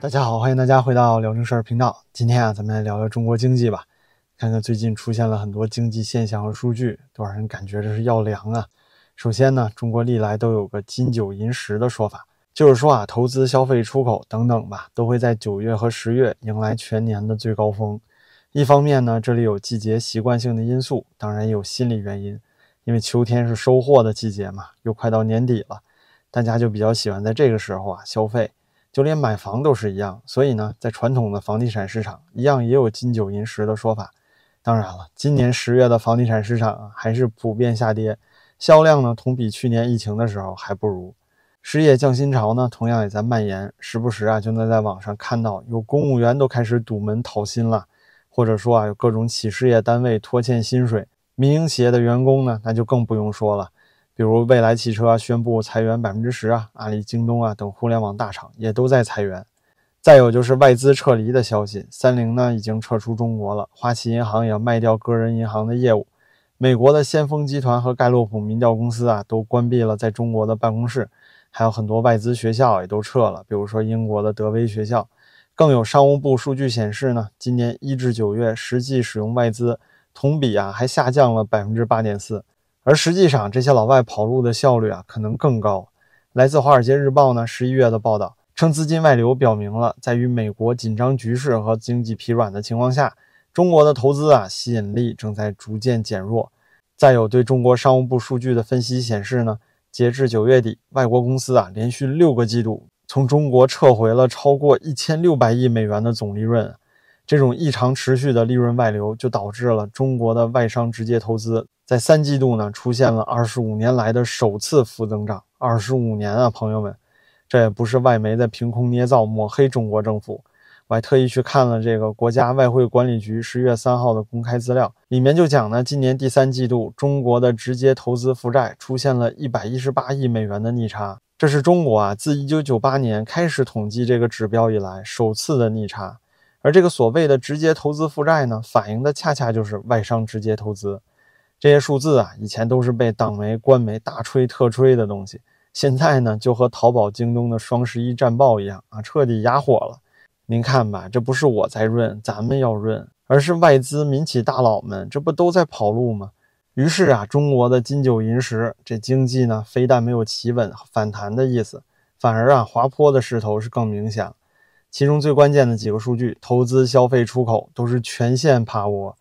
大家好，欢迎大家回到聊正事儿频道。今天啊，咱们来聊聊中国经济吧。看看最近出现了很多经济现象和数据，都让人感觉这是要凉啊。首先呢，中国历来都有个金九银十的说法，就是说啊，投资、消费、出口等等吧，都会在九月和十月迎来全年的最高峰。一方面呢，这里有季节习惯性的因素，当然也有心理原因，因为秋天是收获的季节嘛，又快到年底了，大家就比较喜欢在这个时候啊消费。就连买房都是一样，所以呢，在传统的房地产市场一样也有金九银十的说法。当然了，今年十月的房地产市场还是普遍下跌，销量呢同比去年疫情的时候还不如。失业降薪潮呢同样也在蔓延，时不时啊就能在网上看到有公务员都开始堵门讨薪了，或者说啊有各种企事业单位拖欠薪水，民营企业的员工呢那就更不用说了。比如未来汽车宣布裁员百分之十啊，阿里、京东啊等互联网大厂也都在裁员。再有就是外资撤离的消息，三菱呢已经撤出中国了，花旗银行也要卖掉个人银行的业务。美国的先锋集团和盖洛普民调公司啊都关闭了在中国的办公室，还有很多外资学校也都撤了，比如说英国的德威学校。更有商务部数据显示呢，今年一至九月实际使用外资同比啊还下降了百分之八点四。而实际上，这些老外跑路的效率啊，可能更高。来自《华尔街日报》呢十一月的报道称，资金外流表明了，在与美国紧张局势和经济疲软的情况下，中国的投资啊吸引力正在逐渐减弱。再有，对中国商务部数据的分析显示呢，截至九月底，外国公司啊连续六个季度从中国撤回了超过一千六百亿美元的总利润。这种异常持续的利润外流，就导致了中国的外商直接投资。在三季度呢，出现了二十五年来的首次负增长。二十五年啊，朋友们，这也不是外媒在凭空捏造抹黑中国政府。我还特意去看了这个国家外汇管理局十月三号的公开资料，里面就讲呢，今年第三季度中国的直接投资负债出现了一百一十八亿美元的逆差，这是中国啊自一九九八年开始统计这个指标以来首次的逆差。而这个所谓的直接投资负债呢，反映的恰恰就是外商直接投资。这些数字啊，以前都是被党媒、官媒大吹特吹的东西，现在呢，就和淘宝、京东的双十一战报一样啊，彻底哑火了。您看吧，这不是我在润，咱们要润，而是外资民企大佬们，这不都在跑路吗？于是啊，中国的金九银十，这经济呢，非但没有企稳反弹的意思，反而啊，滑坡的势头是更明显了。其中最关键的几个数据，投资、消费、出口都是全线趴窝。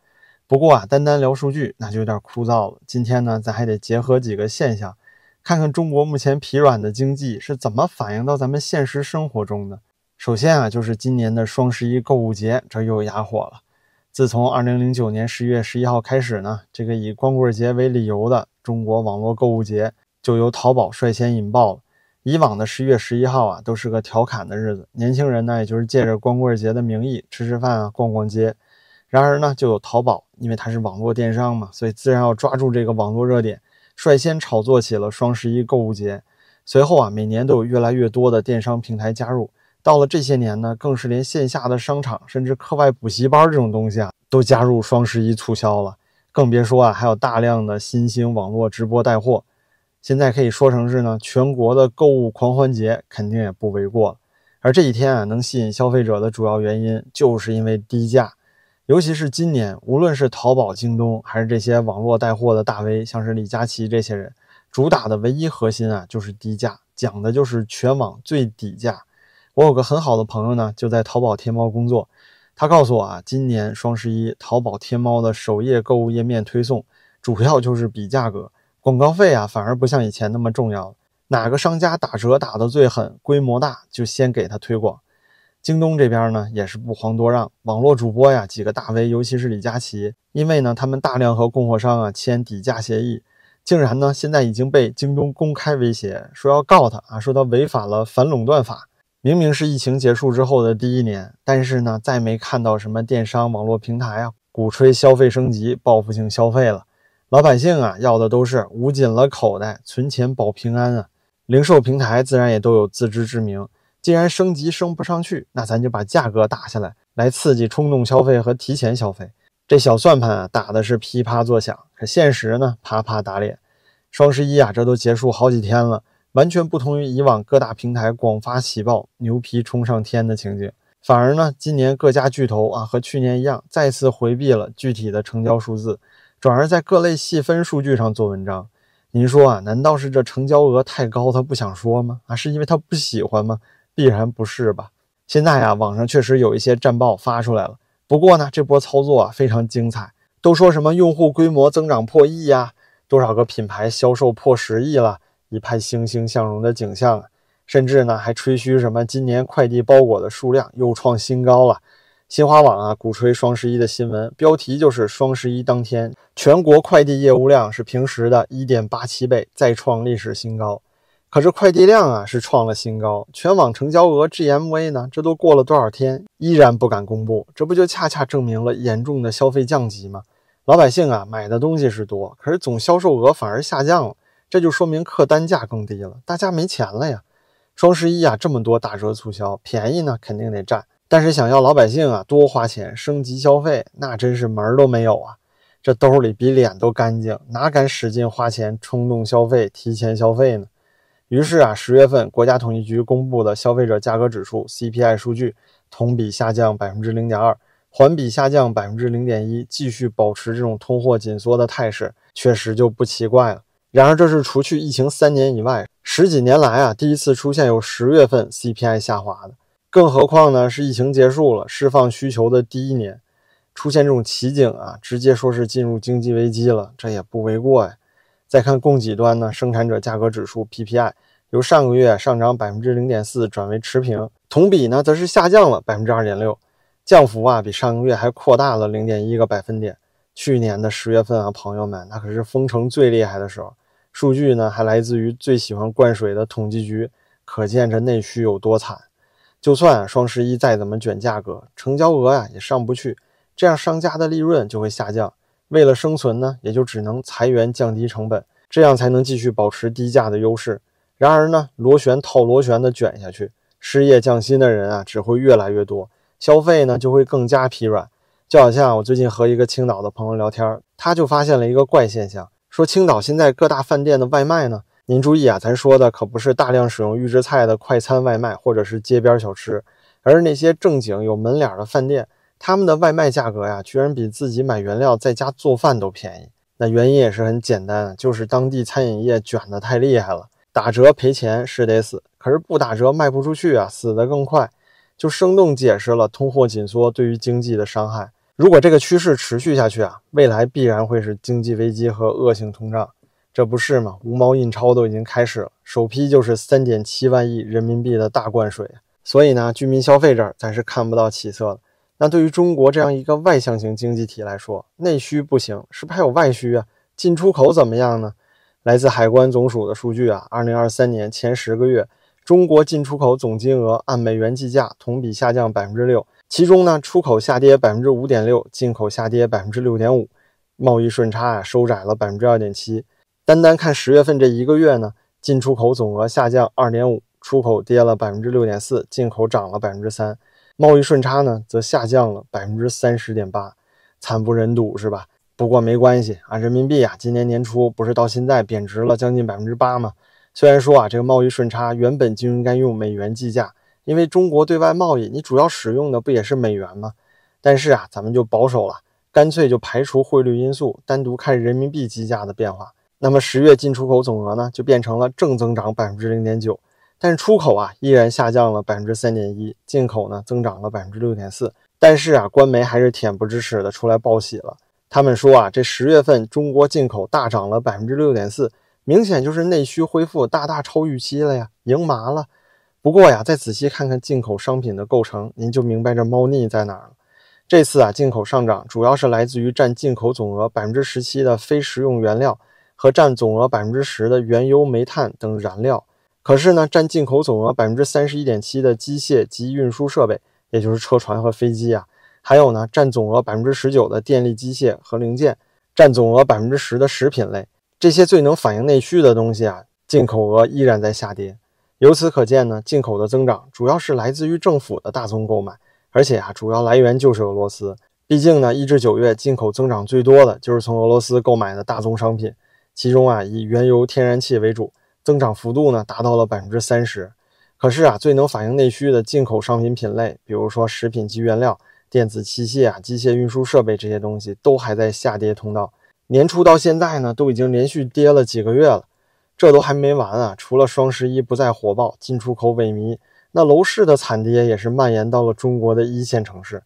不过啊，单单聊数据那就有点枯燥了。今天呢，咱还得结合几个现象，看看中国目前疲软的经济是怎么反映到咱们现实生活中的。首先啊，就是今年的双十一购物节，这又哑火了。自从二零零九年十一月十一号开始呢，这个以光棍节为理由的中国网络购物节就由淘宝率先引爆了。以往的十一月十一号啊，都是个调侃的日子，年轻人呢，也就是借着光棍节的名义吃吃饭啊，逛逛街。然而呢，就有淘宝，因为它是网络电商嘛，所以自然要抓住这个网络热点，率先炒作起了双十一购物节。随后啊，每年都有越来越多的电商平台加入。到了这些年呢，更是连线下的商场，甚至课外补习班这种东西啊，都加入双十一促销了。更别说啊，还有大量的新兴网络直播带货。现在可以说成是呢，全国的购物狂欢节，肯定也不为过。而这几天啊，能吸引消费者的主要原因，就是因为低价。尤其是今年，无论是淘宝、京东，还是这些网络带货的大 V，像是李佳琦这些人，主打的唯一核心啊，就是低价，讲的就是全网最底价。我有个很好的朋友呢，就在淘宝天猫工作，他告诉我啊，今年双十一，淘宝天猫的首页购物页面推送，主要就是比价格，广告费啊，反而不像以前那么重要了。哪个商家打折打得最狠，规模大，就先给他推广。京东这边呢也是不遑多让，网络主播呀几个大 V，尤其是李佳琦，因为呢他们大量和供货商啊签底价协议，竟然呢现在已经被京东公开威胁说要告他啊，说他违反了反垄断法。明明是疫情结束之后的第一年，但是呢再没看到什么电商网络平台啊鼓吹消费升级、报复性消费了，老百姓啊要的都是捂紧了口袋存钱保平安啊。零售平台自然也都有自知之明。既然升级升不上去，那咱就把价格打下来，来刺激冲动消费和提前消费。这小算盘啊，打的是噼啪作响，可现实呢，啪啪打脸。双十一啊，这都结束好几天了，完全不同于以往各大平台广发喜报、牛皮冲上天的情景。反而呢，今年各家巨头啊和去年一样，再次回避了具体的成交数字，转而在各类细分数据上做文章。您说啊，难道是这成交额太高，他不想说吗？啊，是因为他不喜欢吗？必然不是吧。现在啊，网上确实有一些战报发出来了。不过呢，这波操作啊非常精彩，都说什么用户规模增长破亿呀，多少个品牌销售破十亿了，一派欣欣向荣的景象啊。甚至呢还吹嘘什么今年快递包裹的数量又创新高了。新华网啊鼓吹双十一的新闻，标题就是双十一当天全国快递业务量是平时的一点八七倍，再创历史新高。可是快递量啊是创了新高，全网成交额 GMV 呢？这都过了多少天，依然不敢公布，这不就恰恰证明了严重的消费降级吗？老百姓啊买的东西是多，可是总销售额反而下降了，这就说明客单价更低了，大家没钱了呀。双十一啊这么多打折促销，便宜呢肯定得占，但是想要老百姓啊多花钱升级消费，那真是门儿都没有啊！这兜里比脸都干净，哪敢使劲花钱冲动消费、提前消费呢？于是啊，十月份国家统计局公布的消费者价格指数 CPI 数据同比下降百分之零点二，环比下降百分之零点一，继续保持这种通货紧缩的态势，确实就不奇怪了。然而，这是除去疫情三年以外，十几年来啊第一次出现有十月份 CPI 下滑的。更何况呢，是疫情结束了、释放需求的第一年，出现这种奇景啊，直接说是进入经济危机了，这也不为过呀。再看供给端呢，生产者价格指数 PPI 由上个月上涨百分之零点四转为持平，同比呢则是下降了百分之二点六，降幅啊比上个月还扩大了零点一个百分点。去年的十月份啊，朋友们，那可是封城最厉害的时候，数据呢还来自于最喜欢灌水的统计局，可见这内需有多惨。就算双十一再怎么卷价格，成交额呀也上不去，这样商家的利润就会下降。为了生存呢，也就只能裁员降低成本，这样才能继续保持低价的优势。然而呢，螺旋套螺旋的卷下去，失业降薪的人啊只会越来越多，消费呢就会更加疲软。就好像我最近和一个青岛的朋友聊天，他就发现了一个怪现象，说青岛现在各大饭店的外卖呢，您注意啊，咱说的可不是大量使用预制菜的快餐外卖或者是街边小吃，而是那些正经有门脸的饭店。他们的外卖价格呀，居然比自己买原料在家做饭都便宜。那原因也是很简单，就是当地餐饮业卷得太厉害了，打折赔钱是得死，可是不打折卖不出去啊，死得更快，就生动解释了通货紧缩对于经济的伤害。如果这个趋势持续下去啊，未来必然会是经济危机和恶性通胀，这不是吗？无毛印钞都已经开始了，首批就是三点七万亿人民币的大灌水，所以呢，居民消费这儿咱是看不到起色的。那对于中国这样一个外向型经济体来说，内需不行，是不是还有外需啊？进出口怎么样呢？来自海关总署的数据啊，二零二三年前十个月，中国进出口总金额按美元计价，同比下降百分之六，其中呢，出口下跌百分之五点六，进口下跌百分之六点五，贸易顺差啊收窄了百分之二点七。单单看十月份这一个月呢，进出口总额下降二点五，出口跌了百分之六点四，进口涨了百分之三。贸易顺差呢，则下降了百分之三十点八，惨不忍睹，是吧？不过没关系啊，人民币啊，今年年初不是到现在贬值了将近百分之八吗？虽然说啊，这个贸易顺差原本就应该用美元计价，因为中国对外贸易你主要使用的不也是美元吗？但是啊，咱们就保守了，干脆就排除汇率因素，单独看人民币计价的变化。那么十月进出口总额呢，就变成了正增长百分之零点九。但是出口啊依然下降了百分之三点一，进口呢增长了百分之六点四。但是啊，官媒还是恬不知耻的出来报喜了。他们说啊，这十月份中国进口大涨了百分之六点四，明显就是内需恢复大大超预期了呀，赢麻了。不过呀，再仔细看看进口商品的构成，您就明白这猫腻在哪儿了。这次啊，进口上涨主要是来自于占进口总额百分之十七的非食用原料和占总额百分之十的原油、煤炭等燃料。可是呢，占进口总额百分之三十一点七的机械及运输设备，也就是车船和飞机啊，还有呢，占总额百分之十九的电力机械和零件，占总额百分之十的食品类，这些最能反映内需的东西啊，进口额依然在下跌。由此可见呢，进口的增长主要是来自于政府的大宗购买，而且啊，主要来源就是俄罗斯。毕竟呢，一至九月进口增长最多的就是从俄罗斯购买的大宗商品，其中啊，以原油、天然气为主。增长幅度呢达到了百分之三十。可是啊，最能反映内需的进口商品品类，比如说食品及原料、电子器械啊、机械运输设备这些东西，都还在下跌通道。年初到现在呢，都已经连续跌了几个月了。这都还没完啊！除了双十一不再火爆，进出口萎靡，那楼市的惨跌也是蔓延到了中国的一线城市。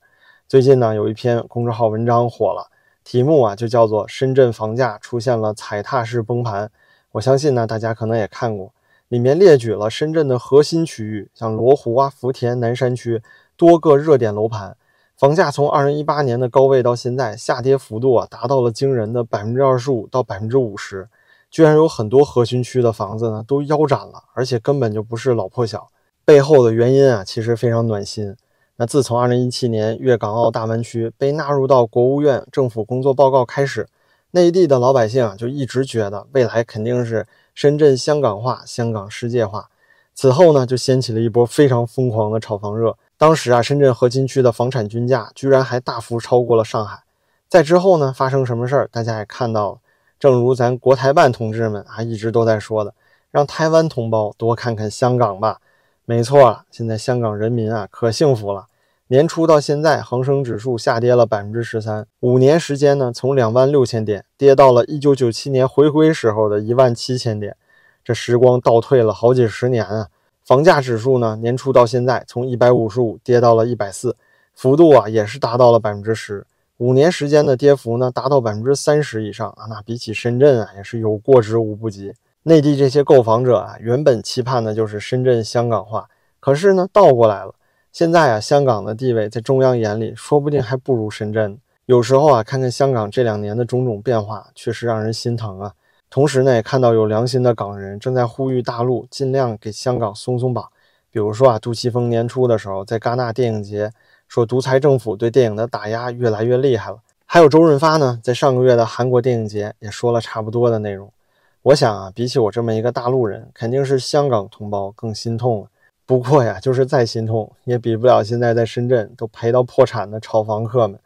最近呢，有一篇公众号文章火了，题目啊就叫做《深圳房价出现了踩踏式崩盘》。我相信呢，大家可能也看过。里面列举了深圳的核心区域，像罗湖啊、福田、南山区多个热点楼盘，房价从二零一八年的高位到现在下跌幅度啊，达到了惊人的百分之二十五到百分之五十，居然有很多核心区的房子呢都腰斩了，而且根本就不是老破小。背后的原因啊，其实非常暖心。那自从二零一七年粤港澳大湾区被纳入到国务院政府工作报告开始，内地的老百姓啊就一直觉得未来肯定是。深圳香港化，香港世界化。此后呢，就掀起了一波非常疯狂的炒房热。当时啊，深圳核心区的房产均价居然还大幅超过了上海。在之后呢，发生什么事儿，大家也看到了。正如咱国台办同志们啊一直都在说的，让台湾同胞多看看香港吧。没错，现在香港人民啊可幸福了。年初到现在，恒生指数下跌了百分之十三，五年时间呢，从两万六千点跌到了一九九七年回归时候的一万七千点，这时光倒退了好几十年啊！房价指数呢，年初到现在从一百五十五跌到了一百四，幅度啊也是达到了百分之十，五年时间的跌幅呢达到百分之三十以上啊！那比起深圳啊，也是有过之无不及。内地这些购房者啊，原本期盼的就是深圳香港化，可是呢，倒过来了。现在啊，香港的地位在中央眼里，说不定还不如深圳。有时候啊，看看香港这两年的种种变化，确实让人心疼啊。同时呢，也看到有良心的港人正在呼吁大陆尽量给香港松松绑。比如说啊，杜琪峰年初的时候在戛纳电影节说，独裁政府对电影的打压越来越厉害了。还有周润发呢，在上个月的韩国电影节也说了差不多的内容。我想啊，比起我这么一个大陆人，肯定是香港同胞更心痛了。不过呀，就是再心痛，也比不了现在在深圳都赔到破产的炒房客们。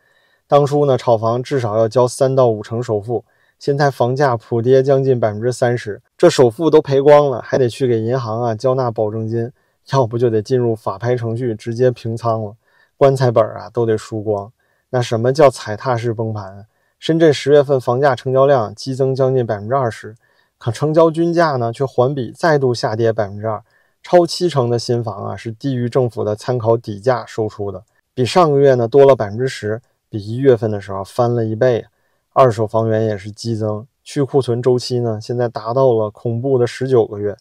当初呢，炒房至少要交三到五成首付，现在房价普跌将近百分之三十，这首付都赔光了，还得去给银行啊交纳保证金，要不就得进入法拍程序直接平仓了，棺材本啊都得输光。那什么叫踩踏式崩盘？深圳十月份房价成交量激增将近百分之二十，可成交均价呢却环比再度下跌百分之二。超七成的新房啊，是低于政府的参考底价售出的，比上个月呢多了百分之十，比一月份的时候翻了一倍。二手房源也是激增，去库存周期呢现在达到了恐怖的十九个月，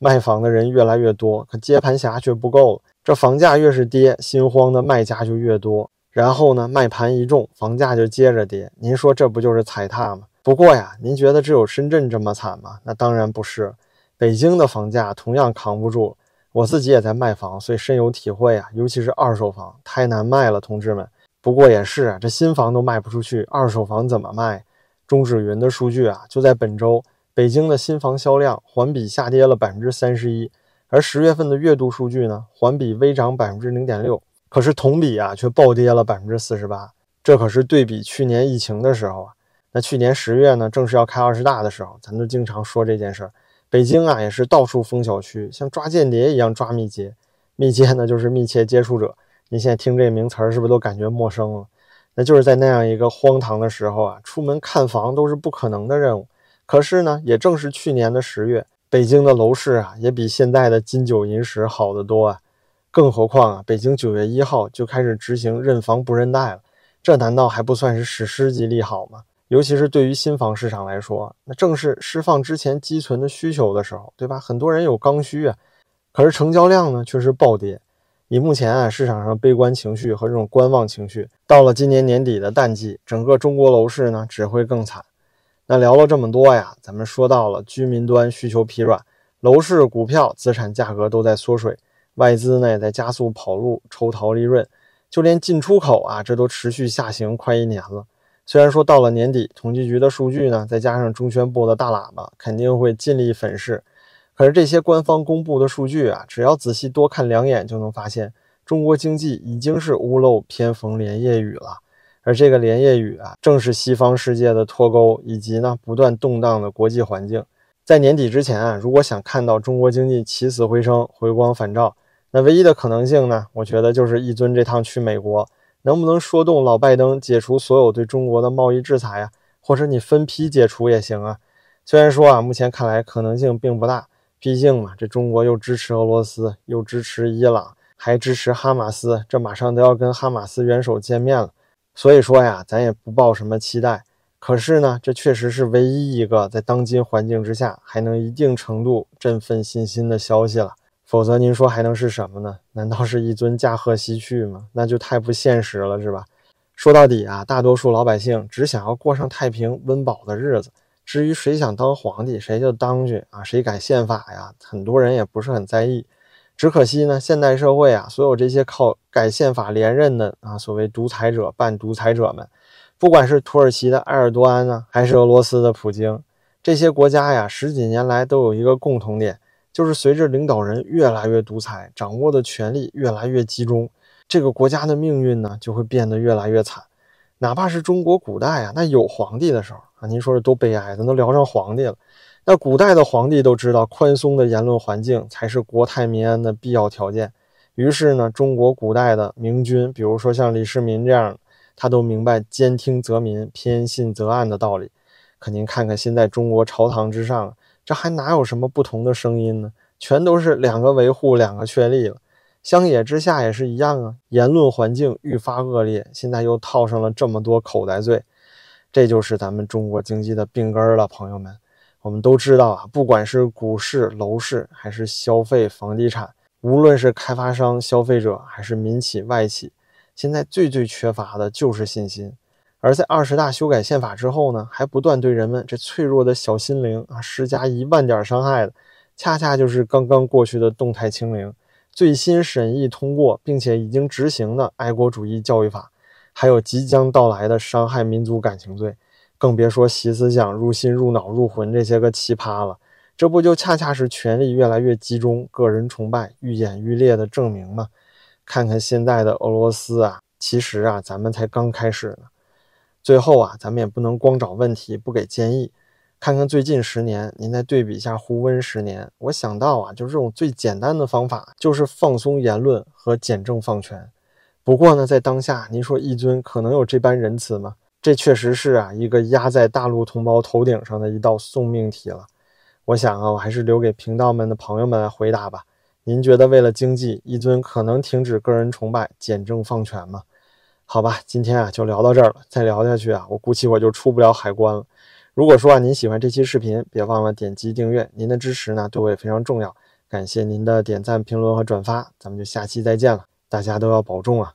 卖房的人越来越多，可接盘侠却不够了。这房价越是跌，心慌的卖家就越多，然后呢卖盘一重，房价就接着跌。您说这不就是踩踏吗？不过呀，您觉得只有深圳这么惨吗？那当然不是。北京的房价同样扛不住，我自己也在卖房，所以深有体会啊。尤其是二手房太难卖了，同志们。不过也是啊，这新房都卖不出去，二手房怎么卖？中指云的数据啊，就在本周，北京的新房销量环比下跌了百分之三十一，而十月份的月度数据呢，环比微涨百分之零点六，可是同比啊却暴跌了百分之四十八。这可是对比去年疫情的时候啊。那去年十月呢，正是要开二十大的时候，咱都经常说这件事儿。北京啊，也是到处封小区，像抓间谍一样抓密接。密接呢，就是密切接触者。您现在听这名词儿，是不是都感觉陌生了？那就是在那样一个荒唐的时候啊，出门看房都是不可能的任务。可是呢，也正是去年的十月，北京的楼市啊，也比现在的金九银十好得多啊。更何况啊，北京九月一号就开始执行认房不认贷了，这难道还不算是史诗级利好吗？尤其是对于新房市场来说，那正是释放之前积存的需求的时候，对吧？很多人有刚需啊，可是成交量呢却是暴跌。以目前啊市场上悲观情绪和这种观望情绪，到了今年年底的淡季，整个中国楼市呢只会更惨。那聊了这么多呀，咱们说到了居民端需求疲软，楼市、股票、资产价格都在缩水，外资呢也在加速跑路抽逃利润，就连进出口啊，这都持续下行快一年了。虽然说到了年底，统计局的数据呢，再加上中宣部的大喇叭，肯定会尽力粉饰。可是这些官方公布的数据啊，只要仔细多看两眼，就能发现中国经济已经是屋漏偏逢连夜雨了。而这个连夜雨啊，正是西方世界的脱钩，以及呢不断动荡的国际环境。在年底之前啊，如果想看到中国经济起死回生、回光返照，那唯一的可能性呢，我觉得就是一尊这趟去美国，能不能说动老拜登解除所有对中国的贸易制裁啊？或者你分批解除也行啊。虽然说啊，目前看来可能性并不大，毕竟嘛，这中国又支持俄罗斯，又支持伊朗，还支持哈马斯，这马上都要跟哈马斯元首见面了。所以说呀，咱也不抱什么期待。可是呢，这确实是唯一一个在当今环境之下还能一定程度振奋信心的消息了。否则您说还能是什么呢？难道是一尊驾鹤西去吗？那就太不现实了，是吧？说到底啊，大多数老百姓只想要过上太平温饱的日子。至于谁想当皇帝，谁就当去啊！谁改宪法呀？很多人也不是很在意。只可惜呢，现代社会啊，所有这些靠改宪法连任的啊，所谓独裁者、半独裁者们，不管是土耳其的埃尔多安呢，还是俄罗斯的普京，这些国家呀，十几年来都有一个共同点，就是随着领导人越来越独裁，掌握的权力越来越集中，这个国家的命运呢，就会变得越来越惨。哪怕是中国古代啊，那有皇帝的时候啊，您说这多悲哀，咱都聊上皇帝了。那古代的皇帝都知道，宽松的言论环境才是国泰民安的必要条件。于是呢，中国古代的明君，比如说像李世民这样，他都明白兼听则明，偏信则暗的道理。可您看看现在中国朝堂之上，这还哪有什么不同的声音呢？全都是两个维护，两个确立了。乡野之下也是一样啊，言论环境愈发恶劣，现在又套上了这么多口袋罪，这就是咱们中国经济的病根了，朋友们。我们都知道啊，不管是股市、楼市，还是消费、房地产，无论是开发商、消费者，还是民企、外企，现在最最缺乏的就是信心。而在二十大修改宪法之后呢，还不断对人们这脆弱的小心灵啊施加一万点伤害的，恰恰就是刚刚过去的动态清零。最新审议通过并且已经执行的《爱国主义教育法》，还有即将到来的伤害民族感情罪，更别说习思想入心、入脑、入魂这些个奇葩了。这不就恰恰是权力越来越集中、个人崇拜愈演愈烈的证明吗？看看现在的俄罗斯啊，其实啊，咱们才刚开始呢。最后啊，咱们也不能光找问题不给建议。看看最近十年，您再对比一下胡温十年，我想到啊，就是这种最简单的方法，就是放松言论和简政放权。不过呢，在当下，您说一尊可能有这般仁慈吗？这确实是啊，一个压在大陆同胞头顶上的一道送命题了。我想啊，我还是留给频道们的朋友们来回答吧。您觉得为了经济，一尊可能停止个人崇拜，简政放权吗？好吧，今天啊就聊到这儿了。再聊下去啊，我估计我就出不了海关了。如果说啊您喜欢这期视频，别忘了点击订阅，您的支持呢对我也非常重要。感谢您的点赞、评论和转发，咱们就下期再见了，大家都要保重啊！